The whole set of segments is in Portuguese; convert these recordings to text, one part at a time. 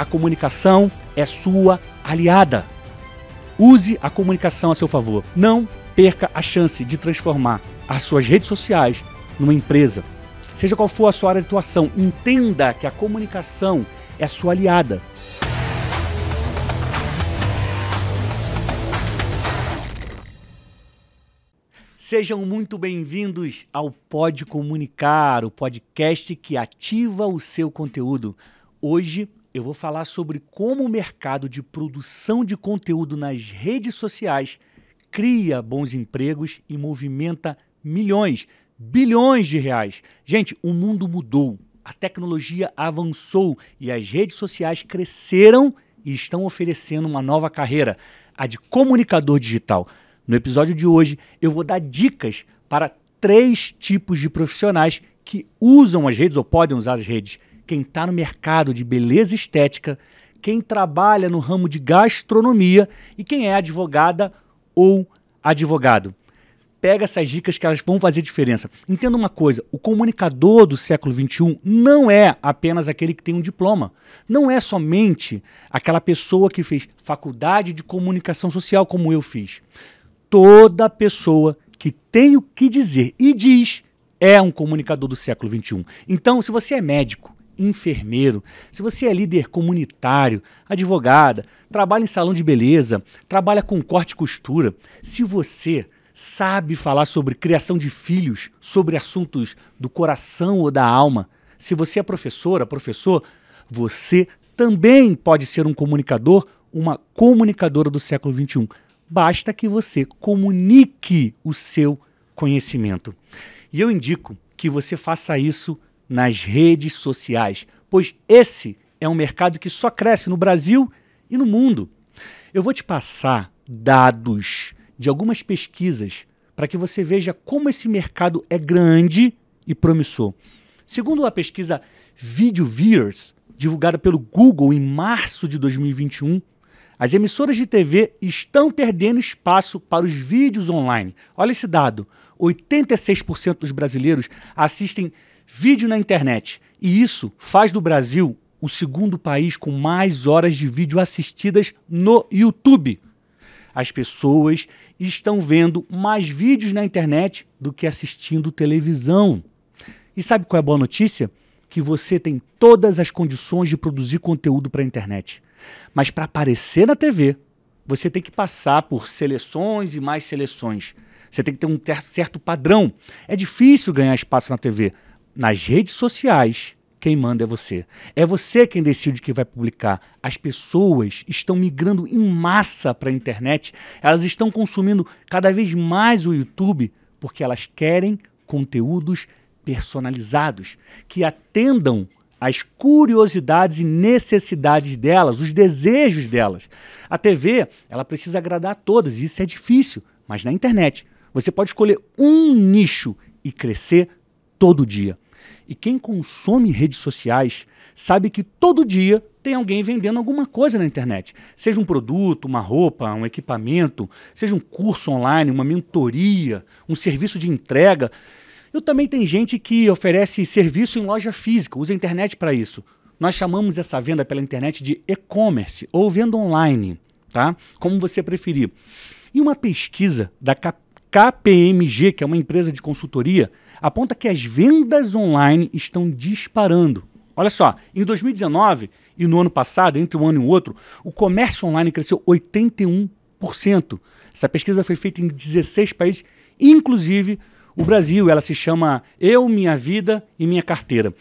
A comunicação é sua aliada. Use a comunicação a seu favor. Não perca a chance de transformar as suas redes sociais numa empresa. Seja qual for a sua área de atuação, entenda que a comunicação é sua aliada. Sejam muito bem-vindos ao Pode Comunicar, o podcast que ativa o seu conteúdo. Hoje eu vou falar sobre como o mercado de produção de conteúdo nas redes sociais cria bons empregos e movimenta milhões, bilhões de reais. Gente, o mundo mudou, a tecnologia avançou e as redes sociais cresceram e estão oferecendo uma nova carreira, a de comunicador digital. No episódio de hoje, eu vou dar dicas para três tipos de profissionais que usam as redes ou podem usar as redes. Quem está no mercado de beleza estética, quem trabalha no ramo de gastronomia e quem é advogada ou advogado. Pega essas dicas que elas vão fazer diferença. Entenda uma coisa: o comunicador do século XXI não é apenas aquele que tem um diploma. Não é somente aquela pessoa que fez faculdade de comunicação social, como eu fiz toda pessoa que tem o que dizer e diz é um comunicador do século XXI. Então, se você é médico, enfermeiro, se você é líder comunitário, advogada, trabalha em salão de beleza, trabalha com corte e costura, se você sabe falar sobre criação de filhos, sobre assuntos do coração ou da alma, se você é professora, professor, você também pode ser um comunicador, uma comunicadora do século XXI basta que você comunique o seu conhecimento. E eu indico que você faça isso nas redes sociais, pois esse é um mercado que só cresce no Brasil e no mundo. Eu vou te passar dados de algumas pesquisas para que você veja como esse mercado é grande e promissor. Segundo a pesquisa Video Viewers, divulgada pelo Google em março de 2021, as emissoras de TV estão perdendo espaço para os vídeos online. Olha esse dado: 86% dos brasileiros assistem vídeo na internet. E isso faz do Brasil o segundo país com mais horas de vídeo assistidas no YouTube. As pessoas estão vendo mais vídeos na internet do que assistindo televisão. E sabe qual é a boa notícia? Que você tem todas as condições de produzir conteúdo para a internet. Mas para aparecer na TV, você tem que passar por seleções e mais seleções. Você tem que ter um certo padrão. É difícil ganhar espaço na TV. Nas redes sociais, quem manda é você. É você quem decide o que vai publicar. As pessoas estão migrando em massa para a internet. Elas estão consumindo cada vez mais o YouTube porque elas querem conteúdos personalizados que atendam as curiosidades e necessidades delas, os desejos delas. A TV, ela precisa agradar a todas, e isso é difícil, mas na internet você pode escolher um nicho e crescer todo dia. E quem consome redes sociais sabe que todo dia tem alguém vendendo alguma coisa na internet. Seja um produto, uma roupa, um equipamento, seja um curso online, uma mentoria, um serviço de entrega. Eu também tem gente que oferece serviço em loja física, usa a internet para isso. Nós chamamos essa venda pela internet de e-commerce ou venda online, tá? Como você preferir. E uma pesquisa da KPMG, que é uma empresa de consultoria, aponta que as vendas online estão disparando. Olha só, em 2019 e no ano passado, entre um ano e outro, o comércio online cresceu 81%. Essa pesquisa foi feita em 16 países, inclusive o Brasil. Ela se chama Eu, Minha Vida e Minha Carteira.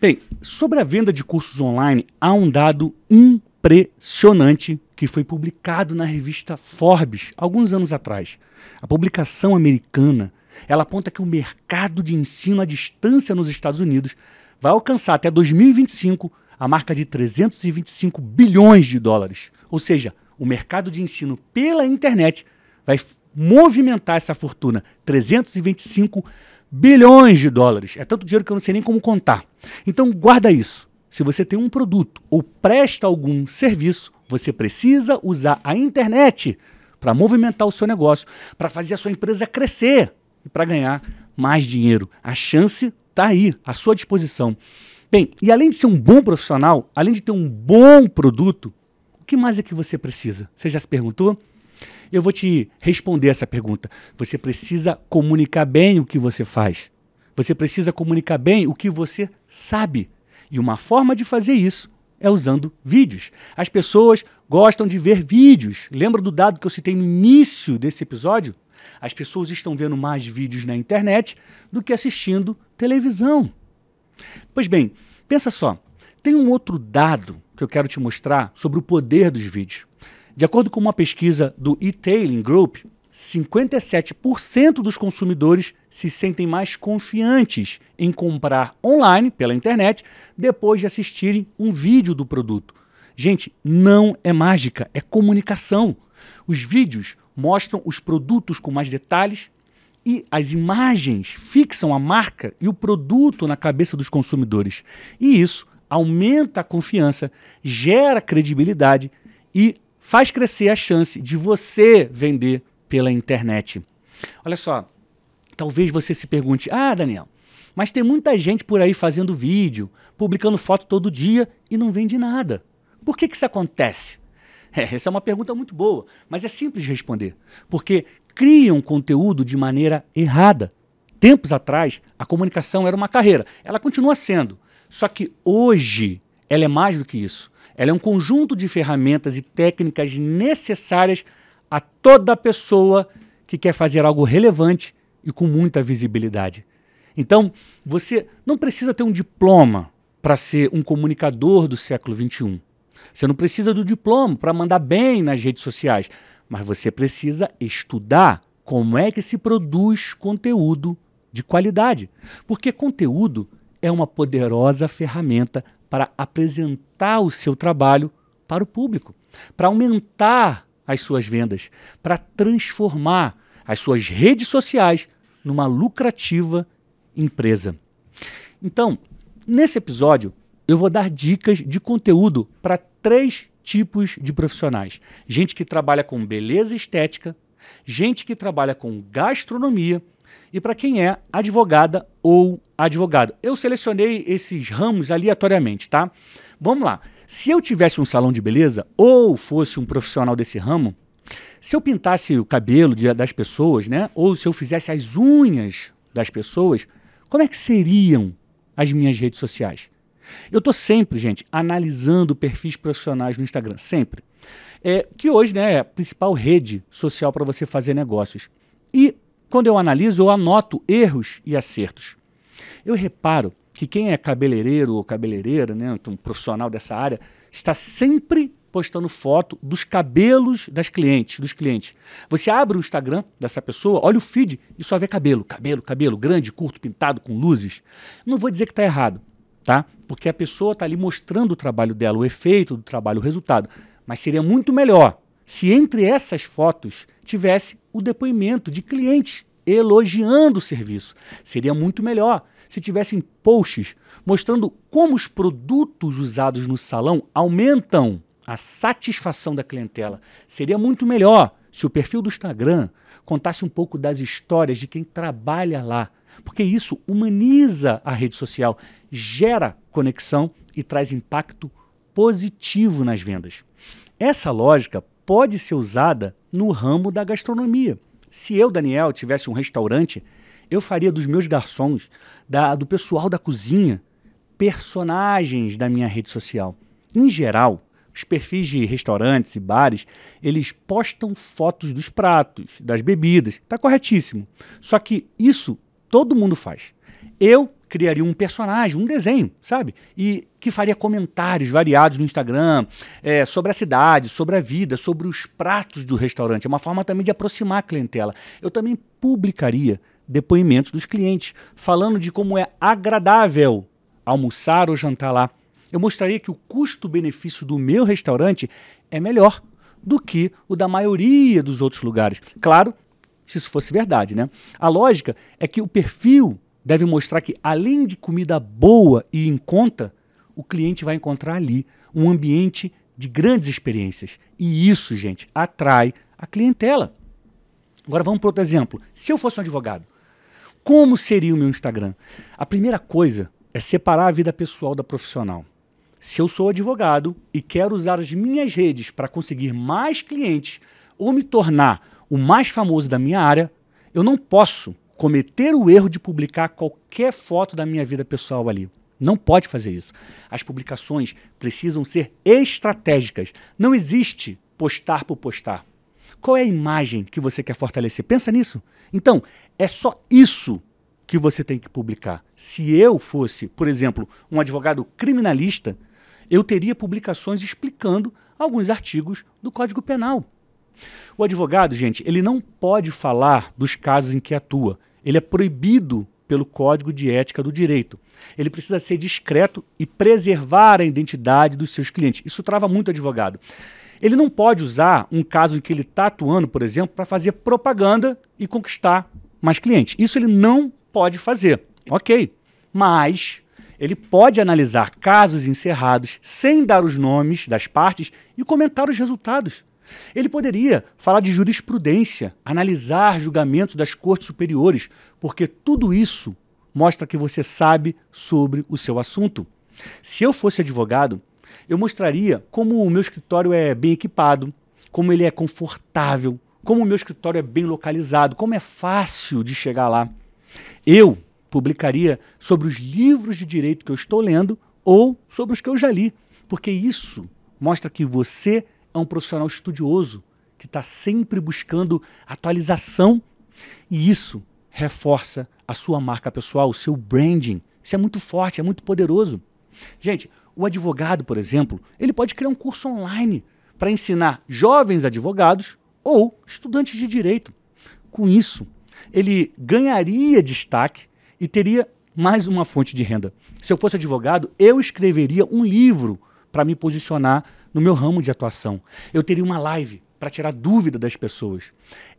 Bem, sobre a venda de cursos online, há um dado impressionante que foi publicado na revista Forbes alguns anos atrás. A publicação americana ela aponta que o mercado de ensino à distância nos Estados Unidos vai alcançar até 2025 a marca de 325 bilhões de dólares. Ou seja, o mercado de ensino pela internet vai movimentar essa fortuna, 325 bilhões de dólares. É tanto dinheiro que eu não sei nem como contar. Então guarda isso. Se você tem um produto ou presta algum serviço, você precisa usar a internet para movimentar o seu negócio, para fazer a sua empresa crescer e para ganhar mais dinheiro. A chance está aí, à sua disposição. Bem, e além de ser um bom profissional, além de ter um bom produto, o que mais é que você precisa? Você já se perguntou? Eu vou te responder essa pergunta. Você precisa comunicar bem o que você faz. Você precisa comunicar bem o que você sabe. E uma forma de fazer isso é usando vídeos. As pessoas gostam de ver vídeos. Lembra do dado que eu citei no início desse episódio? As pessoas estão vendo mais vídeos na internet do que assistindo televisão. Pois bem, pensa só. Tem um outro dado que eu quero te mostrar sobre o poder dos vídeos. De acordo com uma pesquisa do e-tailing Group, 57% dos consumidores se sentem mais confiantes em comprar online, pela internet, depois de assistirem um vídeo do produto. Gente, não é mágica, é comunicação. Os vídeos mostram os produtos com mais detalhes e as imagens fixam a marca e o produto na cabeça dos consumidores. E isso aumenta a confiança, gera credibilidade e faz crescer a chance de você vender pela internet. Olha só, talvez você se pergunte: ah, Daniel, mas tem muita gente por aí fazendo vídeo, publicando foto todo dia e não vende nada. Por que, que isso acontece? É, essa é uma pergunta muito boa, mas é simples de responder. Porque criam conteúdo de maneira errada. Tempos atrás, a comunicação era uma carreira. Ela continua sendo. Só que hoje, ela é mais do que isso. Ela é um conjunto de ferramentas e técnicas necessárias a toda pessoa que quer fazer algo relevante e com muita visibilidade. Então, você não precisa ter um diploma para ser um comunicador do século XXI. Você não precisa do diploma para mandar bem nas redes sociais, mas você precisa estudar como é que se produz conteúdo de qualidade. Porque conteúdo é uma poderosa ferramenta para apresentar o seu trabalho para o público, para aumentar as suas vendas, para transformar as suas redes sociais numa lucrativa empresa. Então, nesse episódio, eu vou dar dicas de conteúdo para três tipos de profissionais: gente que trabalha com beleza estética, gente que trabalha com gastronomia e para quem é advogada ou advogado. Eu selecionei esses ramos aleatoriamente, tá? Vamos lá. Se eu tivesse um salão de beleza ou fosse um profissional desse ramo, se eu pintasse o cabelo de, das pessoas, né? Ou se eu fizesse as unhas das pessoas, como é que seriam as minhas redes sociais? Eu estou sempre, gente, analisando perfis profissionais no Instagram, sempre. É, que hoje né, é a principal rede social para você fazer negócios. E quando eu analiso, eu anoto erros e acertos. Eu reparo que quem é cabeleireiro ou cabeleireira, né, um profissional dessa área, está sempre postando foto dos cabelos das clientes, dos clientes. Você abre o Instagram dessa pessoa, olha o feed e só vê cabelo, cabelo, cabelo, grande, curto, pintado, com luzes. Não vou dizer que está errado, tá? Porque a pessoa está ali mostrando o trabalho dela, o efeito do trabalho, o resultado. Mas seria muito melhor se entre essas fotos tivesse o depoimento de clientes elogiando o serviço. Seria muito melhor se tivessem posts mostrando como os produtos usados no salão aumentam a satisfação da clientela. Seria muito melhor se o perfil do Instagram contasse um pouco das histórias de quem trabalha lá, porque isso humaniza a rede social, gera conexão e traz impacto positivo nas vendas. Essa lógica pode ser usada no ramo da gastronomia. Se eu, Daniel, tivesse um restaurante, eu faria dos meus garçons, da, do pessoal da cozinha, personagens da minha rede social. Em geral, os perfis de restaurantes e bares, eles postam fotos dos pratos, das bebidas. Está corretíssimo. Só que isso todo mundo faz. Eu criaria um personagem, um desenho, sabe? E que faria comentários variados no Instagram é, sobre a cidade, sobre a vida, sobre os pratos do restaurante. É uma forma também de aproximar a clientela. Eu também publicaria depoimentos dos clientes, falando de como é agradável almoçar ou jantar lá. Eu mostraria que o custo-benefício do meu restaurante é melhor do que o da maioria dos outros lugares. Claro, se isso fosse verdade, né? A lógica é que o perfil deve mostrar que, além de comida boa e em conta, o cliente vai encontrar ali um ambiente de grandes experiências. E isso, gente, atrai a clientela. Agora vamos para outro exemplo. Se eu fosse um advogado, como seria o meu Instagram? A primeira coisa é separar a vida pessoal da profissional. Se eu sou advogado e quero usar as minhas redes para conseguir mais clientes ou me tornar o mais famoso da minha área, eu não posso cometer o erro de publicar qualquer foto da minha vida pessoal ali. Não pode fazer isso. As publicações precisam ser estratégicas. Não existe postar por postar. Qual é a imagem que você quer fortalecer? Pensa nisso. Então, é só isso que você tem que publicar. Se eu fosse, por exemplo, um advogado criminalista, eu teria publicações explicando alguns artigos do Código Penal. O advogado, gente, ele não pode falar dos casos em que atua. Ele é proibido pelo Código de Ética do Direito. Ele precisa ser discreto e preservar a identidade dos seus clientes. Isso trava muito o advogado. Ele não pode usar um caso em que ele está atuando, por exemplo, para fazer propaganda e conquistar mais clientes. Isso ele não pode fazer. Ok. Mas ele pode analisar casos encerrados sem dar os nomes das partes e comentar os resultados. Ele poderia falar de jurisprudência, analisar julgamentos das cortes superiores, porque tudo isso mostra que você sabe sobre o seu assunto. Se eu fosse advogado, eu mostraria como o meu escritório é bem equipado, como ele é confortável, como o meu escritório é bem localizado, como é fácil de chegar lá. Eu publicaria sobre os livros de direito que eu estou lendo ou sobre os que eu já li, porque isso mostra que você é um profissional estudioso que está sempre buscando atualização e isso reforça a sua marca pessoal, o seu branding. Isso é muito forte, é muito poderoso. Gente, o advogado, por exemplo, ele pode criar um curso online para ensinar jovens advogados ou estudantes de direito. Com isso, ele ganharia destaque e teria mais uma fonte de renda. Se eu fosse advogado, eu escreveria um livro para me posicionar no meu ramo de atuação. Eu teria uma live para tirar dúvida das pessoas.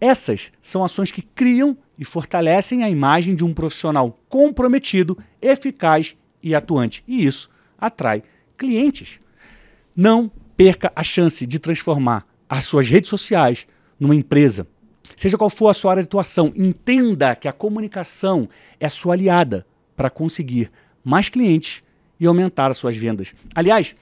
Essas são ações que criam e fortalecem a imagem de um profissional comprometido, eficaz e atuante. E isso atrai clientes. Não perca a chance de transformar as suas redes sociais numa empresa. Seja qual for a sua área de atuação, entenda que a comunicação é sua aliada para conseguir mais clientes e aumentar as suas vendas. Aliás,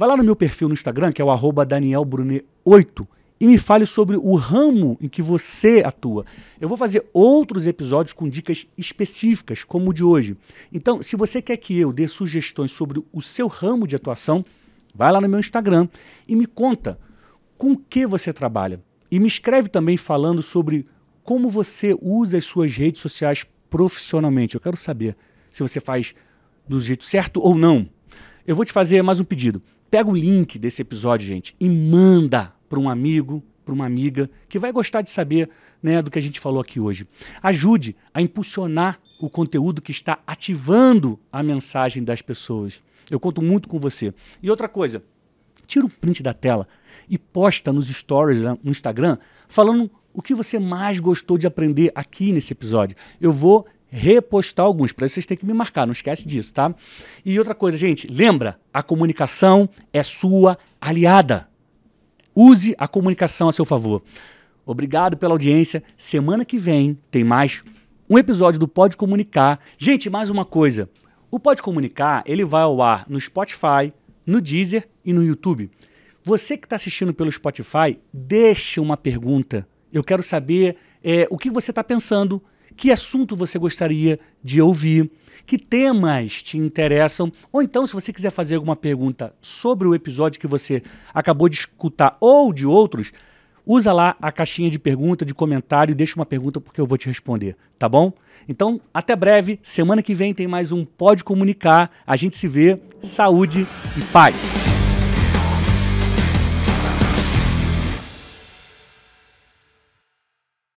vai lá no meu perfil no Instagram, que é o danielbrunet8, e me fale sobre o ramo em que você atua. Eu vou fazer outros episódios com dicas específicas, como o de hoje. Então, se você quer que eu dê sugestões sobre o seu ramo de atuação, vai lá no meu Instagram e me conta com que você trabalha. E me escreve também falando sobre como você usa as suas redes sociais profissionalmente. Eu quero saber se você faz do jeito certo ou não. Eu vou te fazer mais um pedido. Pega o link desse episódio, gente, e manda para um amigo, para uma amiga que vai gostar de saber né, do que a gente falou aqui hoje. Ajude a impulsionar o conteúdo que está ativando a mensagem das pessoas. Eu conto muito com você. E outra coisa, tira um print da tela e posta nos stories no Instagram falando o que você mais gostou de aprender aqui nesse episódio. Eu vou repostar alguns, para isso vocês têm que me marcar, não esquece disso, tá? E outra coisa, gente, lembra, a comunicação é sua aliada. Use a comunicação a seu favor. Obrigado pela audiência. Semana que vem tem mais um episódio do Pode Comunicar. Gente, mais uma coisa. O Pode Comunicar, ele vai ao ar no Spotify, no Deezer e no YouTube. Você que está assistindo pelo Spotify, deixa uma pergunta. Eu quero saber é, o que você está pensando, que assunto você gostaria de ouvir, que temas te interessam, ou então, se você quiser fazer alguma pergunta sobre o episódio que você acabou de escutar ou de outros, usa lá a caixinha de pergunta, de comentário deixa uma pergunta porque eu vou te responder, tá bom? Então, até breve. Semana que vem tem mais um Pode Comunicar. A gente se vê. Saúde e paz.